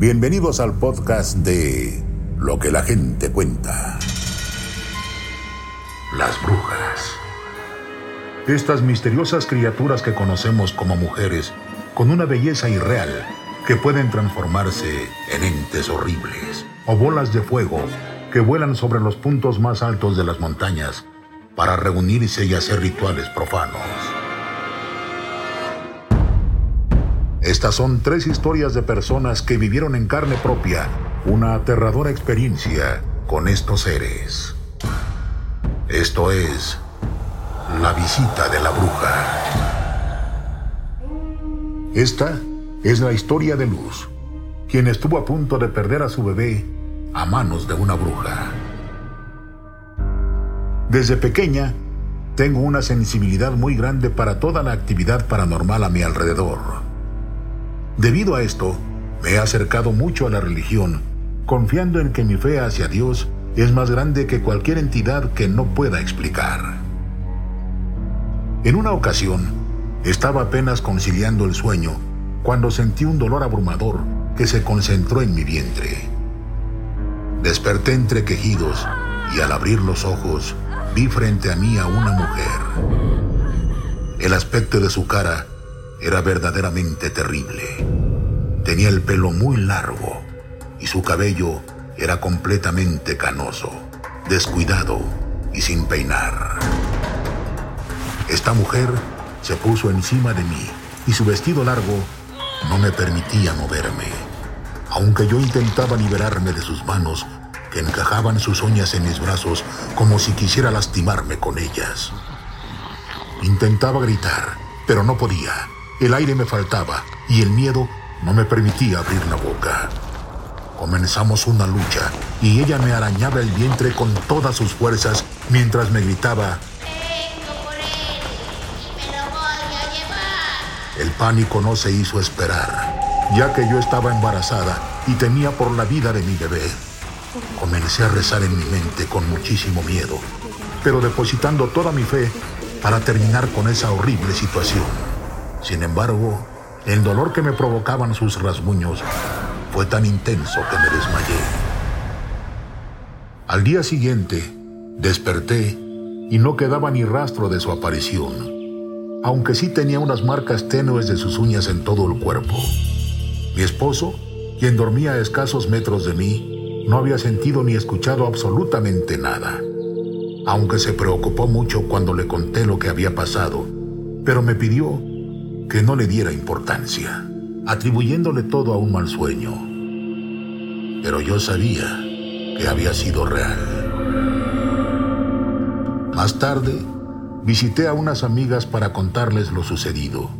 Bienvenidos al podcast de Lo que la gente cuenta. Las brujas. Estas misteriosas criaturas que conocemos como mujeres, con una belleza irreal, que pueden transformarse en entes horribles o bolas de fuego que vuelan sobre los puntos más altos de las montañas para reunirse y hacer rituales profanos. Estas son tres historias de personas que vivieron en carne propia una aterradora experiencia con estos seres. Esto es La visita de la bruja. Esta es la historia de Luz, quien estuvo a punto de perder a su bebé a manos de una bruja. Desde pequeña, tengo una sensibilidad muy grande para toda la actividad paranormal a mi alrededor. Debido a esto, me he acercado mucho a la religión, confiando en que mi fe hacia Dios es más grande que cualquier entidad que no pueda explicar. En una ocasión, estaba apenas conciliando el sueño cuando sentí un dolor abrumador que se concentró en mi vientre. Desperté entre quejidos y al abrir los ojos vi frente a mí a una mujer. El aspecto de su cara era verdaderamente terrible. Tenía el pelo muy largo y su cabello era completamente canoso, descuidado y sin peinar. Esta mujer se puso encima de mí y su vestido largo no me permitía moverme. Aunque yo intentaba liberarme de sus manos, que encajaban sus uñas en mis brazos como si quisiera lastimarme con ellas. Intentaba gritar, pero no podía. El aire me faltaba y el miedo no me permitía abrir la boca. Comenzamos una lucha y ella me arañaba el vientre con todas sus fuerzas mientras me gritaba, El pánico no se hizo esperar, ya que yo estaba embarazada y temía por la vida de mi bebé. Comencé a rezar en mi mente con muchísimo miedo, pero depositando toda mi fe para terminar con esa horrible situación. Sin embargo, el dolor que me provocaban sus rasguños fue tan intenso que me desmayé. Al día siguiente, desperté y no quedaba ni rastro de su aparición, aunque sí tenía unas marcas tenues de sus uñas en todo el cuerpo. Mi esposo, quien dormía a escasos metros de mí, no había sentido ni escuchado absolutamente nada, aunque se preocupó mucho cuando le conté lo que había pasado, pero me pidió que no le diera importancia, atribuyéndole todo a un mal sueño. Pero yo sabía que había sido real. Más tarde, visité a unas amigas para contarles lo sucedido,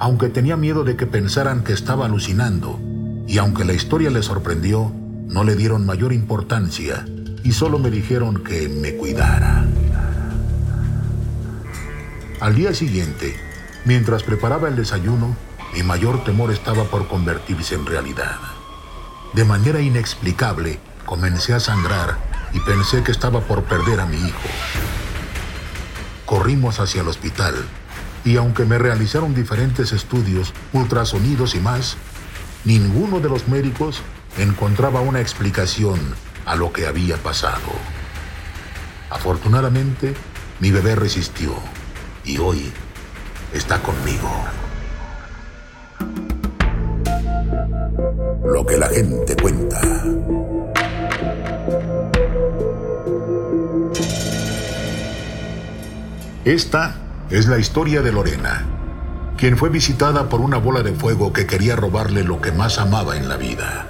aunque tenía miedo de que pensaran que estaba alucinando, y aunque la historia les sorprendió, no le dieron mayor importancia y solo me dijeron que me cuidara. Al día siguiente, Mientras preparaba el desayuno, mi mayor temor estaba por convertirse en realidad. De manera inexplicable, comencé a sangrar y pensé que estaba por perder a mi hijo. Corrimos hacia el hospital y aunque me realizaron diferentes estudios, ultrasonidos y más, ninguno de los médicos encontraba una explicación a lo que había pasado. Afortunadamente, mi bebé resistió y hoy está conmigo. Lo que la gente cuenta. Esta es la historia de Lorena, quien fue visitada por una bola de fuego que quería robarle lo que más amaba en la vida.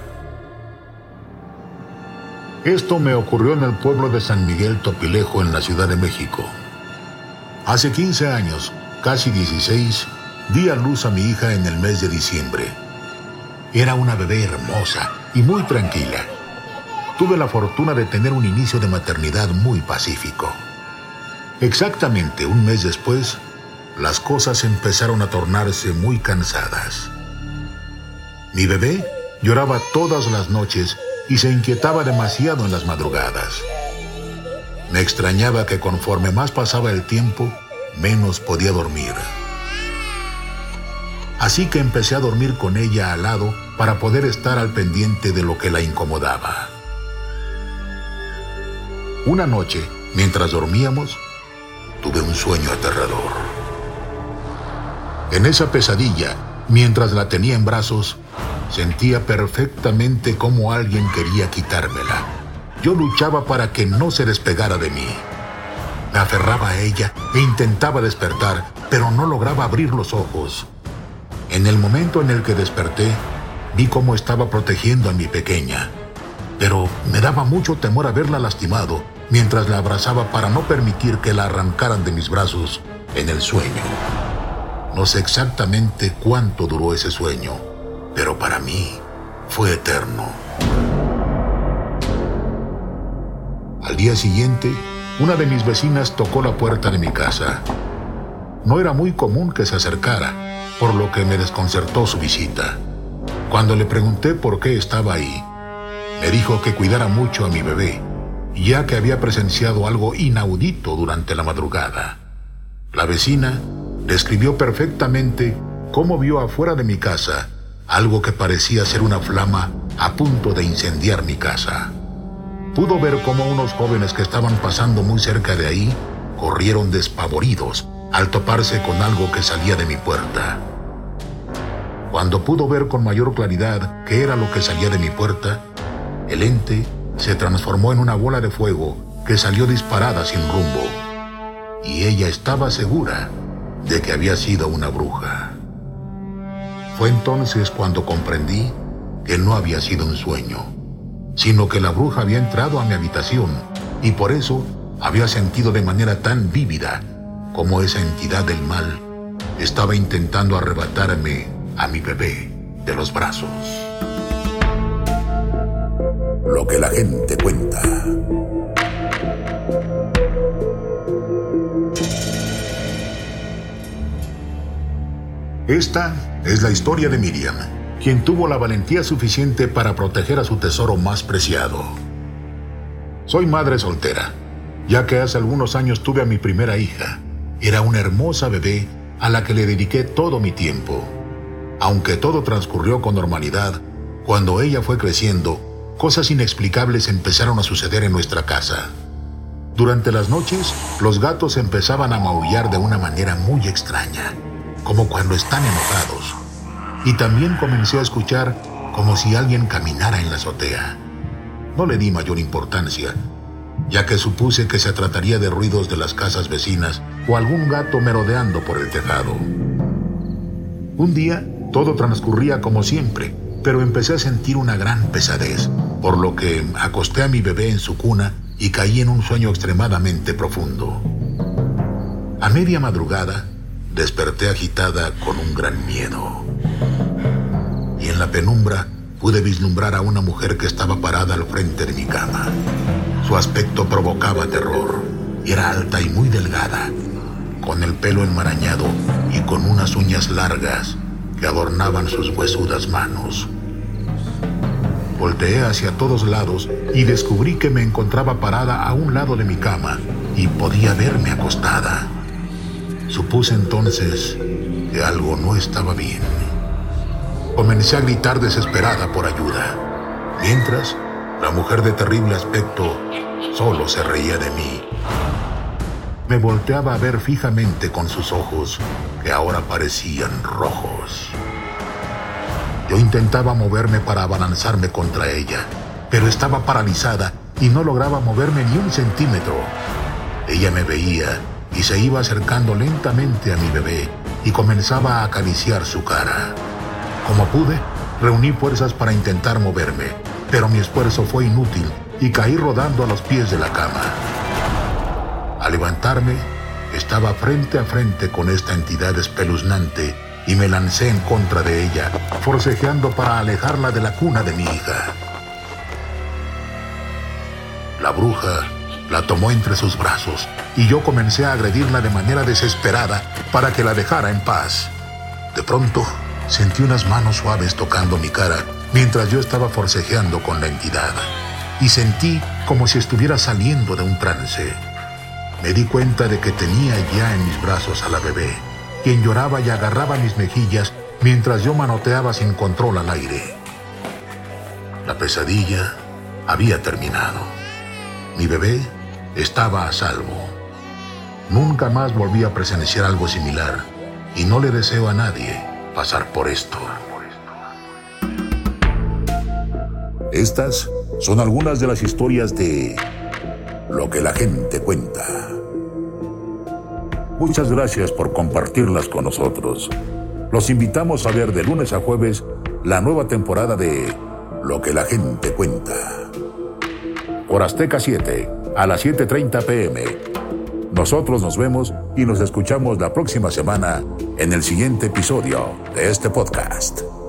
Esto me ocurrió en el pueblo de San Miguel Topilejo, en la Ciudad de México. Hace 15 años, casi 16, di a luz a mi hija en el mes de diciembre. Era una bebé hermosa y muy tranquila. Tuve la fortuna de tener un inicio de maternidad muy pacífico. Exactamente un mes después, las cosas empezaron a tornarse muy cansadas. Mi bebé lloraba todas las noches y se inquietaba demasiado en las madrugadas. Me extrañaba que conforme más pasaba el tiempo, menos podía dormir. así que empecé a dormir con ella al lado para poder estar al pendiente de lo que la incomodaba. Una noche, mientras dormíamos, tuve un sueño aterrador. En esa pesadilla, mientras la tenía en brazos, sentía perfectamente cómo alguien quería quitármela. Yo luchaba para que no se despegara de mí. Me aferraba a ella e intentaba despertar, pero no lograba abrir los ojos. En el momento en el que desperté, vi cómo estaba protegiendo a mi pequeña, pero me daba mucho temor haberla lastimado mientras la abrazaba para no permitir que la arrancaran de mis brazos en el sueño. No sé exactamente cuánto duró ese sueño, pero para mí fue eterno. Al día siguiente, una de mis vecinas tocó la puerta de mi casa. No era muy común que se acercara, por lo que me desconcertó su visita. Cuando le pregunté por qué estaba ahí, me dijo que cuidara mucho a mi bebé, ya que había presenciado algo inaudito durante la madrugada. La vecina describió perfectamente cómo vio afuera de mi casa algo que parecía ser una flama a punto de incendiar mi casa. Pudo ver cómo unos jóvenes que estaban pasando muy cerca de ahí corrieron despavoridos al toparse con algo que salía de mi puerta. Cuando pudo ver con mayor claridad qué era lo que salía de mi puerta, el ente se transformó en una bola de fuego que salió disparada sin rumbo. Y ella estaba segura de que había sido una bruja. Fue entonces cuando comprendí que no había sido un sueño, sino que la bruja había entrado a mi habitación y por eso había sentido de manera tan vívida como esa entidad del mal estaba intentando arrebatarme a mi bebé de los brazos. Lo que la gente cuenta. Esta es la historia de Miriam, quien tuvo la valentía suficiente para proteger a su tesoro más preciado. Soy madre soltera, ya que hace algunos años tuve a mi primera hija. Era una hermosa bebé a la que le dediqué todo mi tiempo. Aunque todo transcurrió con normalidad, cuando ella fue creciendo, cosas inexplicables empezaron a suceder en nuestra casa. Durante las noches, los gatos empezaban a maullar de una manera muy extraña como cuando están enojados. Y también comencé a escuchar como si alguien caminara en la azotea. No le di mayor importancia, ya que supuse que se trataría de ruidos de las casas vecinas o algún gato merodeando por el tejado. Un día todo transcurría como siempre, pero empecé a sentir una gran pesadez, por lo que acosté a mi bebé en su cuna y caí en un sueño extremadamente profundo. A media madrugada, desperté agitada con un gran miedo. La penumbra pude vislumbrar a una mujer que estaba parada al frente de mi cama. Su aspecto provocaba terror. Era alta y muy delgada, con el pelo enmarañado y con unas uñas largas que adornaban sus huesudas manos. Volteé hacia todos lados y descubrí que me encontraba parada a un lado de mi cama y podía verme acostada. Supuse entonces que algo no estaba bien. Comencé a gritar desesperada por ayuda, mientras la mujer de terrible aspecto solo se reía de mí. Me volteaba a ver fijamente con sus ojos, que ahora parecían rojos. Yo intentaba moverme para abalanzarme contra ella, pero estaba paralizada y no lograba moverme ni un centímetro. Ella me veía y se iba acercando lentamente a mi bebé y comenzaba a acariciar su cara. Como pude, reuní fuerzas para intentar moverme, pero mi esfuerzo fue inútil y caí rodando a los pies de la cama. Al levantarme, estaba frente a frente con esta entidad espeluznante y me lancé en contra de ella, forcejeando para alejarla de la cuna de mi hija. La bruja la tomó entre sus brazos y yo comencé a agredirla de manera desesperada para que la dejara en paz. De pronto, sentí unas manos suaves tocando mi cara mientras yo estaba forcejeando con la entidad y sentí como si estuviera saliendo de un trance. Me di cuenta de que tenía ya en mis brazos a la bebé, quien lloraba y agarraba mis mejillas mientras yo manoteaba sin control al aire. La pesadilla había terminado. Mi bebé estaba a salvo. Nunca más volví a presenciar algo similar y no le deseo a nadie pasar por esto. Estas son algunas de las historias de lo que la gente cuenta. Muchas gracias por compartirlas con nosotros. Los invitamos a ver de lunes a jueves la nueva temporada de Lo que la gente cuenta. Por Azteca 7, a las 7.30 pm. Nosotros nos vemos y nos escuchamos la próxima semana en el siguiente episodio de este podcast.